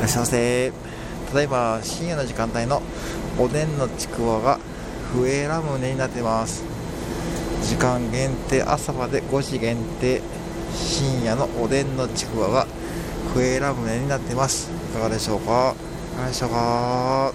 らっしゃいませ。ただいま深夜の時間帯のおでんのちくわが笛ラムネになってます。時間限定朝まで5時限定深夜のおでんのちくわが笛ラムネになってます。いかがでしょうか？いかがでしょうか？